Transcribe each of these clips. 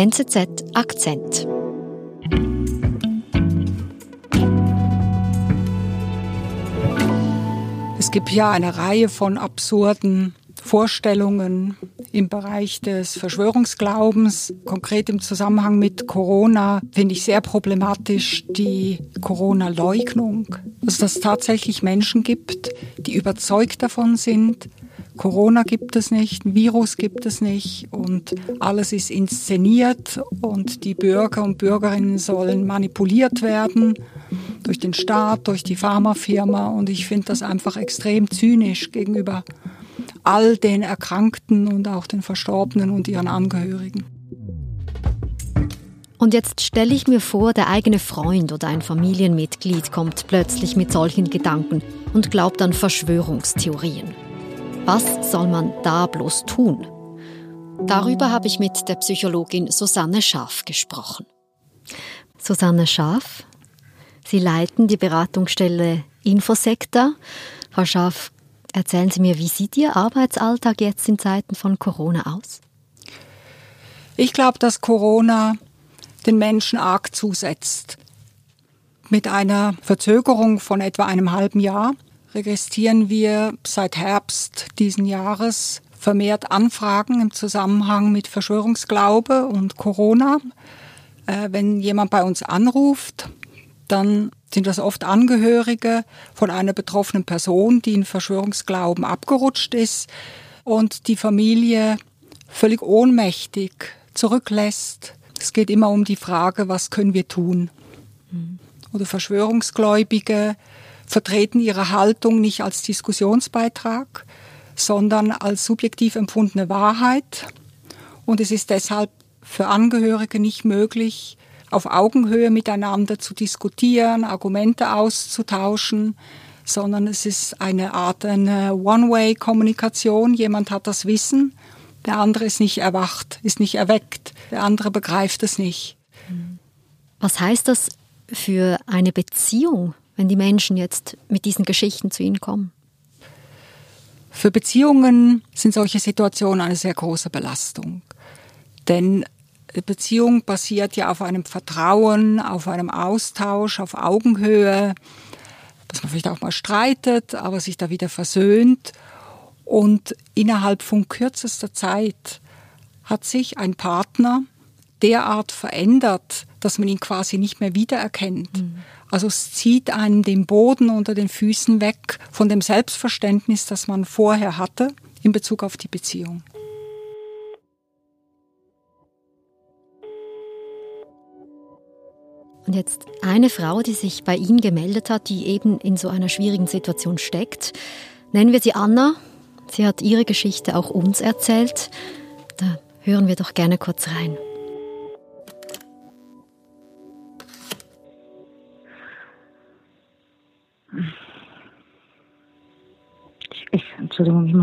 NZZ Akzent. Es gibt ja eine Reihe von absurden Vorstellungen im Bereich des Verschwörungsglaubens, konkret im Zusammenhang mit Corona, finde ich sehr problematisch die Corona-Leugnung. Dass es tatsächlich Menschen gibt, die überzeugt davon sind, Corona gibt es nicht, ein Virus gibt es nicht und alles ist inszeniert und die Bürger und Bürgerinnen sollen manipuliert werden durch den Staat, durch die Pharmafirma und ich finde das einfach extrem zynisch gegenüber all den Erkrankten und auch den Verstorbenen und ihren Angehörigen. Und jetzt stelle ich mir vor, der eigene Freund oder ein Familienmitglied kommt plötzlich mit solchen Gedanken und glaubt an Verschwörungstheorien. Was soll man da bloß tun? Darüber habe ich mit der Psychologin Susanne Schaaf gesprochen. Susanne Schaaf, Sie leiten die Beratungsstelle Infosektor. Frau Schaaf, Erzählen Sie mir, wie sieht Ihr Arbeitsalltag jetzt in Zeiten von Corona aus? Ich glaube, dass Corona den Menschen arg zusetzt. Mit einer Verzögerung von etwa einem halben Jahr registrieren wir seit Herbst diesen Jahres vermehrt Anfragen im Zusammenhang mit Verschwörungsglaube und Corona. Äh, wenn jemand bei uns anruft, dann sind das oft Angehörige von einer betroffenen Person, die in Verschwörungsglauben abgerutscht ist und die Familie völlig ohnmächtig zurücklässt. Es geht immer um die Frage, was können wir tun? Mhm. Oder Verschwörungsgläubige vertreten ihre Haltung nicht als Diskussionsbeitrag, sondern als subjektiv empfundene Wahrheit. Und es ist deshalb für Angehörige nicht möglich, auf Augenhöhe miteinander zu diskutieren, Argumente auszutauschen, sondern es ist eine Art eine One-Way-Kommunikation. Jemand hat das Wissen, der andere ist nicht erwacht, ist nicht erweckt, der andere begreift es nicht. Was heißt das für eine Beziehung, wenn die Menschen jetzt mit diesen Geschichten zu Ihnen kommen? Für Beziehungen sind solche Situationen eine sehr große Belastung. Denn Beziehung basiert ja auf einem Vertrauen, auf einem Austausch, auf Augenhöhe, dass man vielleicht auch mal streitet, aber sich da wieder versöhnt. Und innerhalb von kürzester Zeit hat sich ein Partner derart verändert, dass man ihn quasi nicht mehr wiedererkennt. Mhm. Also es zieht einem den Boden unter den Füßen weg von dem Selbstverständnis, das man vorher hatte in Bezug auf die Beziehung. Und jetzt eine Frau, die sich bei Ihnen gemeldet hat, die eben in so einer schwierigen Situation steckt. Nennen wir sie Anna. Sie hat ihre Geschichte auch uns erzählt. Da hören wir doch gerne kurz rein.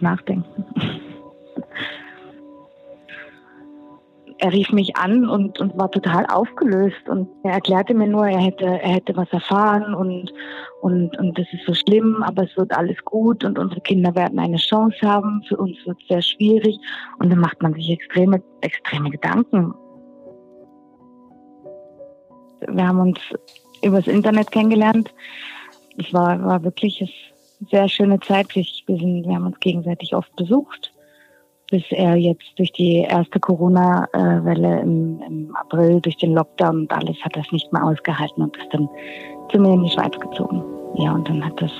Muss nachdenken. er rief mich an und, und war total aufgelöst und er erklärte mir nur, er hätte, er hätte was erfahren und, und, und das ist so schlimm, aber es wird alles gut und unsere Kinder werden eine Chance haben. Für uns wird es sehr schwierig und dann macht man sich extreme, extreme Gedanken. Wir haben uns übers Internet kennengelernt. Es war, war wirklich eine sehr schöne Zeit. Wir, sind, wir haben uns gegenseitig oft besucht bis er jetzt durch die erste Corona-Welle im, im, April, durch den Lockdown und alles, hat das nicht mehr ausgehalten und ist dann zu mir in die Schweiz gezogen. Ja, und dann hat das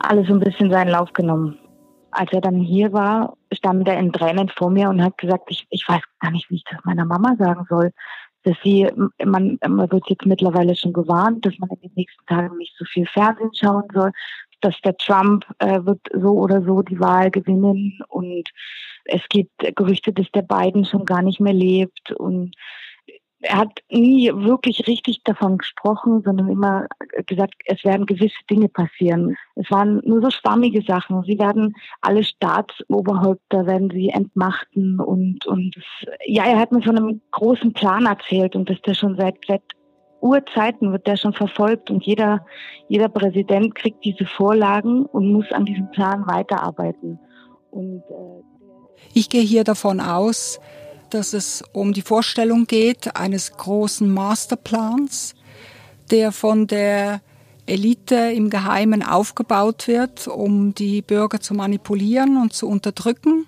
alles so ein bisschen seinen Lauf genommen. Als er dann hier war, stand er in Tränen vor mir und hat gesagt, ich, ich weiß gar nicht, wie ich das meiner Mama sagen soll. Dass sie, man, man wird jetzt mittlerweile schon gewarnt, dass man in den nächsten Tagen nicht so viel Fernsehen schauen soll, dass der Trump äh, wird so oder so die Wahl gewinnen und es gibt Gerüchte, dass der Biden schon gar nicht mehr lebt und er hat nie wirklich richtig davon gesprochen, sondern immer gesagt, es werden gewisse Dinge passieren. Es waren nur so schwammige Sachen. Sie werden alle Staatsoberhäupter werden sie entmachten und und ja, er hat mir von einem großen Plan erzählt und dass der schon seit, seit Urzeiten wird der schon verfolgt und jeder jeder Präsident kriegt diese Vorlagen und muss an diesem Plan weiterarbeiten. Und äh ich gehe hier davon aus, dass es um die Vorstellung geht eines großen Masterplans, der von der Elite im Geheimen aufgebaut wird, um die Bürger zu manipulieren und zu unterdrücken.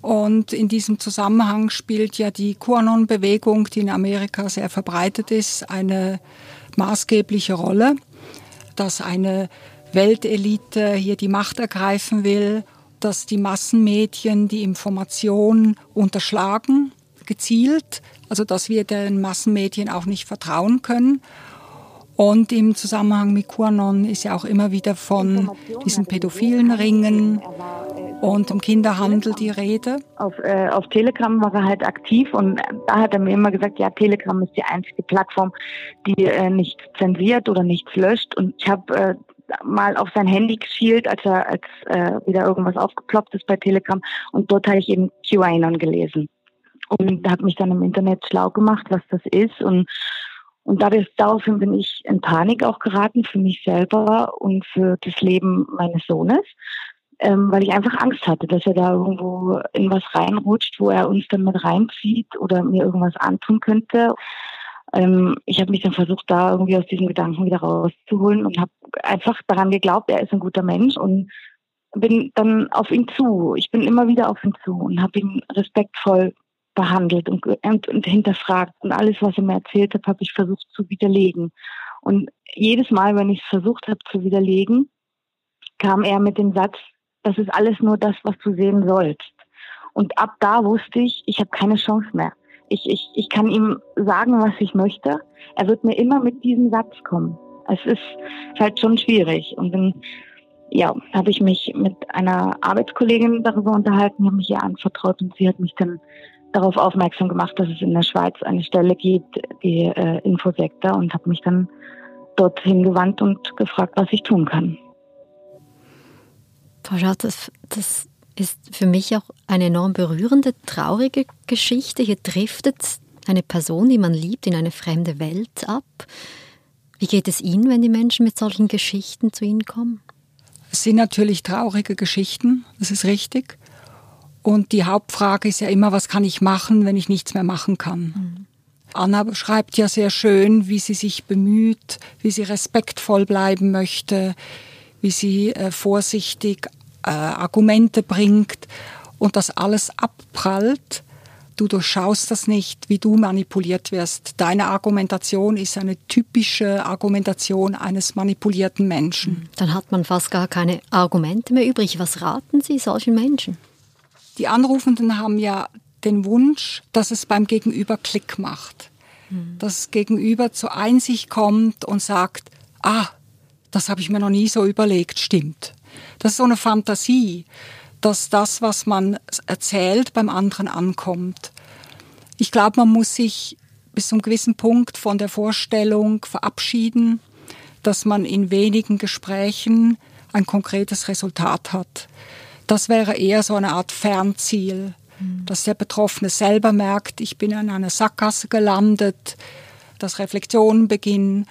Und in diesem Zusammenhang spielt ja die QAnon-Bewegung, die in Amerika sehr verbreitet ist, eine maßgebliche Rolle, dass eine Weltelite hier die Macht ergreifen will, dass die Massenmedien die Information unterschlagen, gezielt, also dass wir den Massenmedien auch nicht vertrauen können. Und im Zusammenhang mit QAnon ist ja auch immer wieder von diesen pädophilen Ringen und dem Kinderhandel die Rede. Auf, äh, auf Telegram war er halt aktiv und da hat er mir immer gesagt, ja, Telegram ist die einzige Plattform, die äh, nichts zensiert oder nichts löscht. Und ich habe äh, mal auf sein Handy geschielt, als er als äh, wieder irgendwas aufgeploppt ist bei Telegram und dort habe ich eben QAnon gelesen und habe mich dann im Internet schlau gemacht, was das ist und und dadurch, daraufhin bin ich in Panik auch geraten für mich selber und für das Leben meines Sohnes, ähm, weil ich einfach Angst hatte, dass er da irgendwo in was reinrutscht, wo er uns dann mit reinzieht oder mir irgendwas antun könnte. Ähm, ich habe mich dann versucht, da irgendwie aus diesen Gedanken wieder rauszuholen und habe einfach daran geglaubt, er ist ein guter Mensch und bin dann auf ihn zu. Ich bin immer wieder auf ihn zu und habe ihn respektvoll behandelt und, und, und hinterfragt. Und alles, was er mir erzählt hat, habe ich versucht zu widerlegen. Und jedes Mal, wenn ich es versucht habe zu widerlegen, kam er mit dem Satz, das ist alles nur das, was du sehen sollst. Und ab da wusste ich, ich habe keine Chance mehr. Ich, ich, ich kann ihm sagen, was ich möchte. Er wird mir immer mit diesem Satz kommen. Es ist halt schon schwierig. Und dann ja, habe ich mich mit einer Arbeitskollegin darüber unterhalten, habe mich ihr anvertraut und sie hat mich dann darauf aufmerksam gemacht, dass es in der Schweiz eine Stelle gibt, die äh, Infosektor, und habe mich dann dorthin gewandt und gefragt, was ich tun kann. Frau das, das ist für mich auch eine enorm berührende, traurige Geschichte. Hier driftet eine Person, die man liebt, in eine fremde Welt ab. Wie geht es Ihnen, wenn die Menschen mit solchen Geschichten zu Ihnen kommen? Es sind natürlich traurige Geschichten, das ist richtig. Und die Hauptfrage ist ja immer, was kann ich machen, wenn ich nichts mehr machen kann? Mhm. Anna beschreibt ja sehr schön, wie sie sich bemüht, wie sie respektvoll bleiben möchte, wie sie äh, vorsichtig äh, Argumente bringt und das alles abprallt. Du durchschaust das nicht, wie du manipuliert wirst. Deine Argumentation ist eine typische Argumentation eines manipulierten Menschen. Dann hat man fast gar keine Argumente mehr übrig. Was raten Sie solchen Menschen? Die Anrufenden haben ja den Wunsch, dass es beim Gegenüber Klick macht. Mhm. Dass das Gegenüber zur Einsicht kommt und sagt, ah, das habe ich mir noch nie so überlegt, stimmt. Das ist so eine Fantasie, dass das, was man erzählt, beim anderen ankommt. Ich glaube, man muss sich bis zu einem gewissen Punkt von der Vorstellung verabschieden, dass man in wenigen Gesprächen ein konkretes Resultat hat. Das wäre eher so eine Art Fernziel, mhm. dass der Betroffene selber merkt, ich bin in einer Sackgasse gelandet, dass Reflexionen beginnen.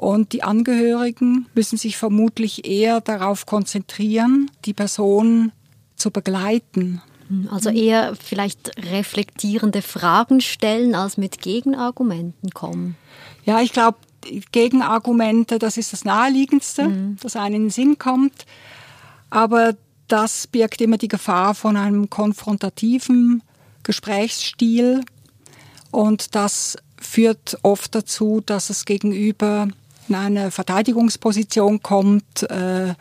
Und die Angehörigen müssen sich vermutlich eher darauf konzentrieren, die Person zu begleiten. Also eher vielleicht reflektierende Fragen stellen, als mit Gegenargumenten kommen. Ja, ich glaube, Gegenargumente, das ist das Naheliegendste, mhm. das einem in den Sinn kommt. Aber das birgt immer die Gefahr von einem konfrontativen Gesprächsstil und das führt oft dazu, dass es gegenüber in eine Verteidigungsposition kommt äh,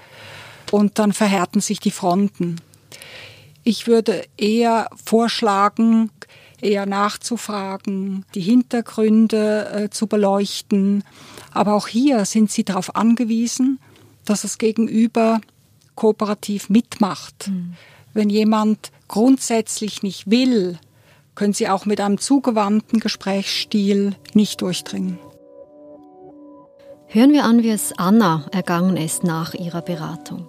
und dann verhärten sich die Fronten. Ich würde eher vorschlagen, eher nachzufragen, die Hintergründe äh, zu beleuchten. Aber auch hier sind Sie darauf angewiesen, dass das Gegenüber kooperativ mitmacht. Mhm. Wenn jemand grundsätzlich nicht will, können Sie auch mit einem zugewandten Gesprächsstil nicht durchdringen. Hören wir an, wie es Anna ergangen ist nach ihrer Beratung.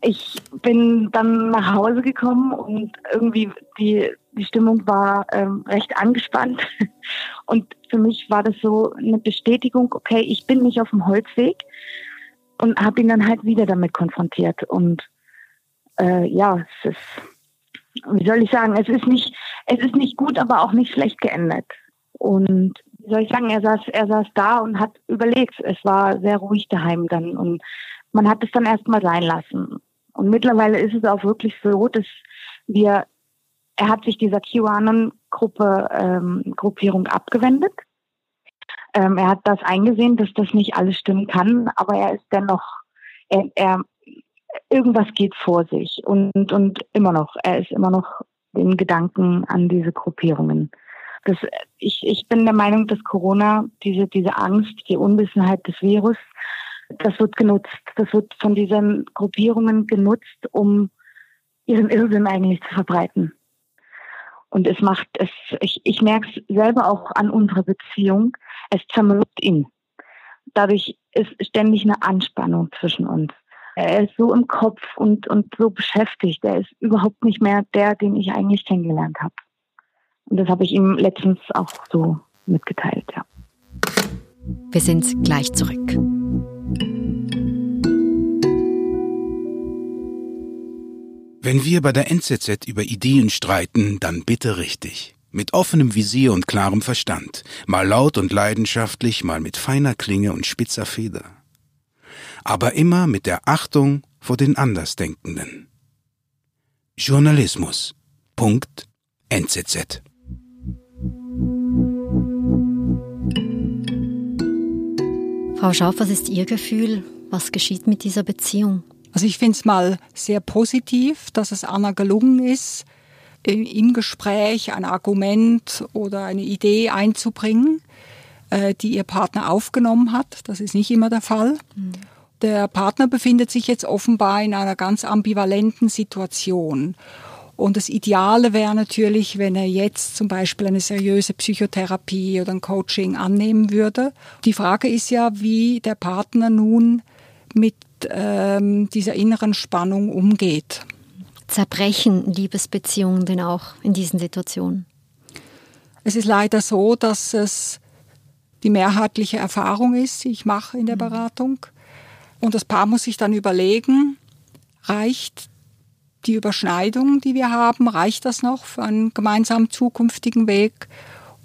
Ich bin dann nach Hause gekommen und irgendwie die, die Stimmung war ähm, recht angespannt. Und für mich war das so eine Bestätigung, okay, ich bin nicht auf dem Holzweg und habe ihn dann halt wieder damit konfrontiert. Und äh, ja, es ist wie soll ich sagen, es ist nicht, es ist nicht gut, aber auch nicht schlecht geendet. Und soll ich sagen, er saß, er saß da und hat überlegt. Es war sehr ruhig daheim dann und man hat es dann erstmal sein lassen. Und mittlerweile ist es auch wirklich so, dass wir, er hat sich dieser QAnon-Gruppe, ähm, Gruppierung abgewendet. Ähm, er hat das eingesehen, dass das nicht alles stimmen kann, aber er ist dennoch, er, er irgendwas geht vor sich und, und immer noch, er ist immer noch den Gedanken an diese Gruppierungen. Das, ich, ich bin der Meinung, dass Corona, diese, diese Angst, die Unwissenheit des Virus, das wird genutzt. Das wird von diesen Gruppierungen genutzt, um ihren Irrsinn eigentlich zu verbreiten. Und es macht es, ich, ich merke es selber auch an unserer Beziehung, es zermürbt ihn. Dadurch ist ständig eine Anspannung zwischen uns. Er ist so im Kopf und, und so beschäftigt. Er ist überhaupt nicht mehr der, den ich eigentlich kennengelernt habe. Und das habe ich ihm letztens auch so mitgeteilt, ja. Wir sind gleich zurück. Wenn wir bei der NZZ über Ideen streiten, dann bitte richtig. Mit offenem Visier und klarem Verstand. Mal laut und leidenschaftlich, mal mit feiner Klinge und spitzer Feder. Aber immer mit der Achtung vor den Andersdenkenden. Journalismus. Punkt. NZZ. Frau Schauf, was ist Ihr Gefühl? Was geschieht mit dieser Beziehung? Also ich finde es mal sehr positiv, dass es Anna gelungen ist, im Gespräch ein Argument oder eine Idee einzubringen, äh, die ihr Partner aufgenommen hat. Das ist nicht immer der Fall. Mhm. Der Partner befindet sich jetzt offenbar in einer ganz ambivalenten Situation. Und das Ideale wäre natürlich, wenn er jetzt zum Beispiel eine seriöse Psychotherapie oder ein Coaching annehmen würde. Die Frage ist ja, wie der Partner nun mit ähm, dieser inneren Spannung umgeht. Zerbrechen Liebesbeziehungen denn auch in diesen Situationen? Es ist leider so, dass es die mehrheitliche Erfahrung ist, die ich mache in der mhm. Beratung. Und das Paar muss sich dann überlegen, reicht die Überschneidung, die wir haben, reicht das noch für einen gemeinsamen zukünftigen Weg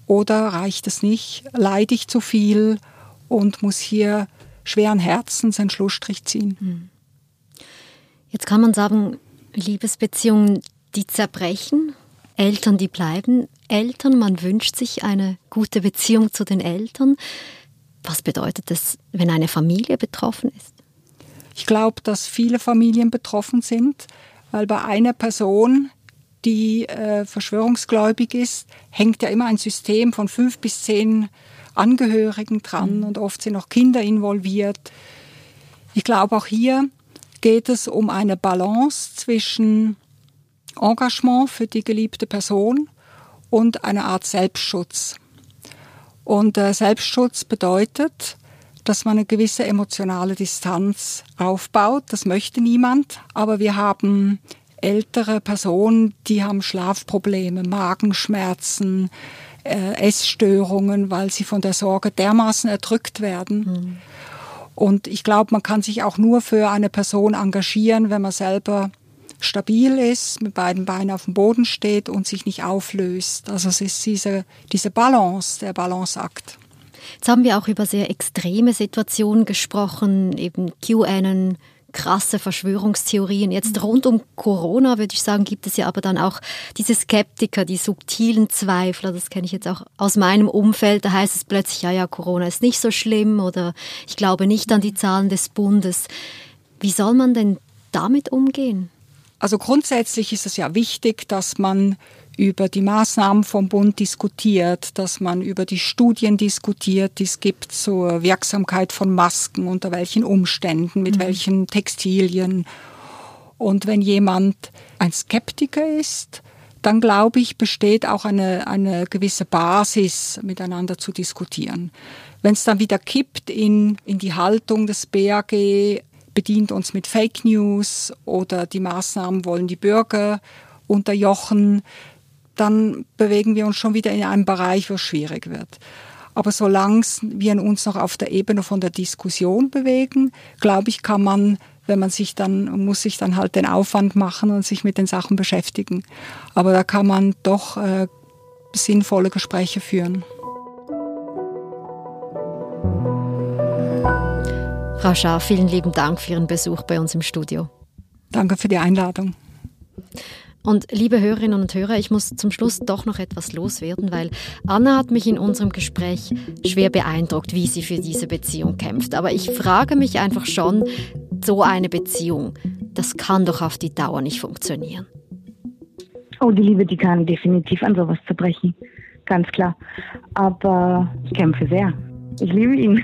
oder reicht es nicht? Leide ich zu viel und muss hier schweren Herzens einen Schlussstrich ziehen? Hm. Jetzt kann man sagen, Liebesbeziehungen, die zerbrechen, Eltern, die bleiben Eltern, man wünscht sich eine gute Beziehung zu den Eltern. Was bedeutet das, wenn eine Familie betroffen ist? Ich glaube, dass viele Familien betroffen sind, weil bei einer Person, die äh, verschwörungsgläubig ist, hängt ja immer ein System von fünf bis zehn Angehörigen dran mhm. und oft sind auch Kinder involviert. Ich glaube, auch hier geht es um eine Balance zwischen Engagement für die geliebte Person und einer Art Selbstschutz. Und äh, Selbstschutz bedeutet, dass man eine gewisse emotionale Distanz aufbaut. Das möchte niemand, aber wir haben ältere Personen, die haben Schlafprobleme, Magenschmerzen, äh, Essstörungen, weil sie von der Sorge dermaßen erdrückt werden. Mhm. Und ich glaube, man kann sich auch nur für eine Person engagieren, wenn man selber stabil ist, mit beiden Beinen auf dem Boden steht und sich nicht auflöst. Also es ist diese, diese Balance, der Balanceakt. Jetzt haben wir auch über sehr extreme Situationen gesprochen, eben QAnon, krasse Verschwörungstheorien. Jetzt rund um Corona, würde ich sagen, gibt es ja aber dann auch diese Skeptiker, die subtilen Zweifler. Das kenne ich jetzt auch aus meinem Umfeld. Da heißt es plötzlich, ja, ja, Corona ist nicht so schlimm oder ich glaube nicht an die Zahlen des Bundes. Wie soll man denn damit umgehen? Also grundsätzlich ist es ja wichtig, dass man über die Maßnahmen vom Bund diskutiert, dass man über die Studien diskutiert, die es gibt zur Wirksamkeit von Masken, unter welchen Umständen, mit mhm. welchen Textilien. Und wenn jemand ein Skeptiker ist, dann glaube ich, besteht auch eine, eine gewisse Basis, miteinander zu diskutieren. Wenn es dann wieder kippt in, in die Haltung des BAG, bedient uns mit Fake News oder die Maßnahmen wollen die Bürger unterjochen, dann bewegen wir uns schon wieder in einem Bereich, wo es schwierig wird. Aber solange wir uns noch auf der Ebene von der Diskussion bewegen, glaube ich, kann man wenn man sich dann, muss sich dann halt den Aufwand machen und sich mit den Sachen beschäftigen. Aber da kann man doch äh, sinnvolle Gespräche führen. Frau Schaar, vielen lieben Dank für Ihren Besuch bei uns im Studio. Danke für die Einladung. Und liebe Hörerinnen und Hörer, ich muss zum Schluss doch noch etwas loswerden, weil Anna hat mich in unserem Gespräch schwer beeindruckt, wie sie für diese Beziehung kämpft. Aber ich frage mich einfach schon, so eine Beziehung, das kann doch auf die Dauer nicht funktionieren. Oh, die Liebe, die kann definitiv an sowas zerbrechen. Ganz klar. Aber ich kämpfe sehr. Ich liebe ihn.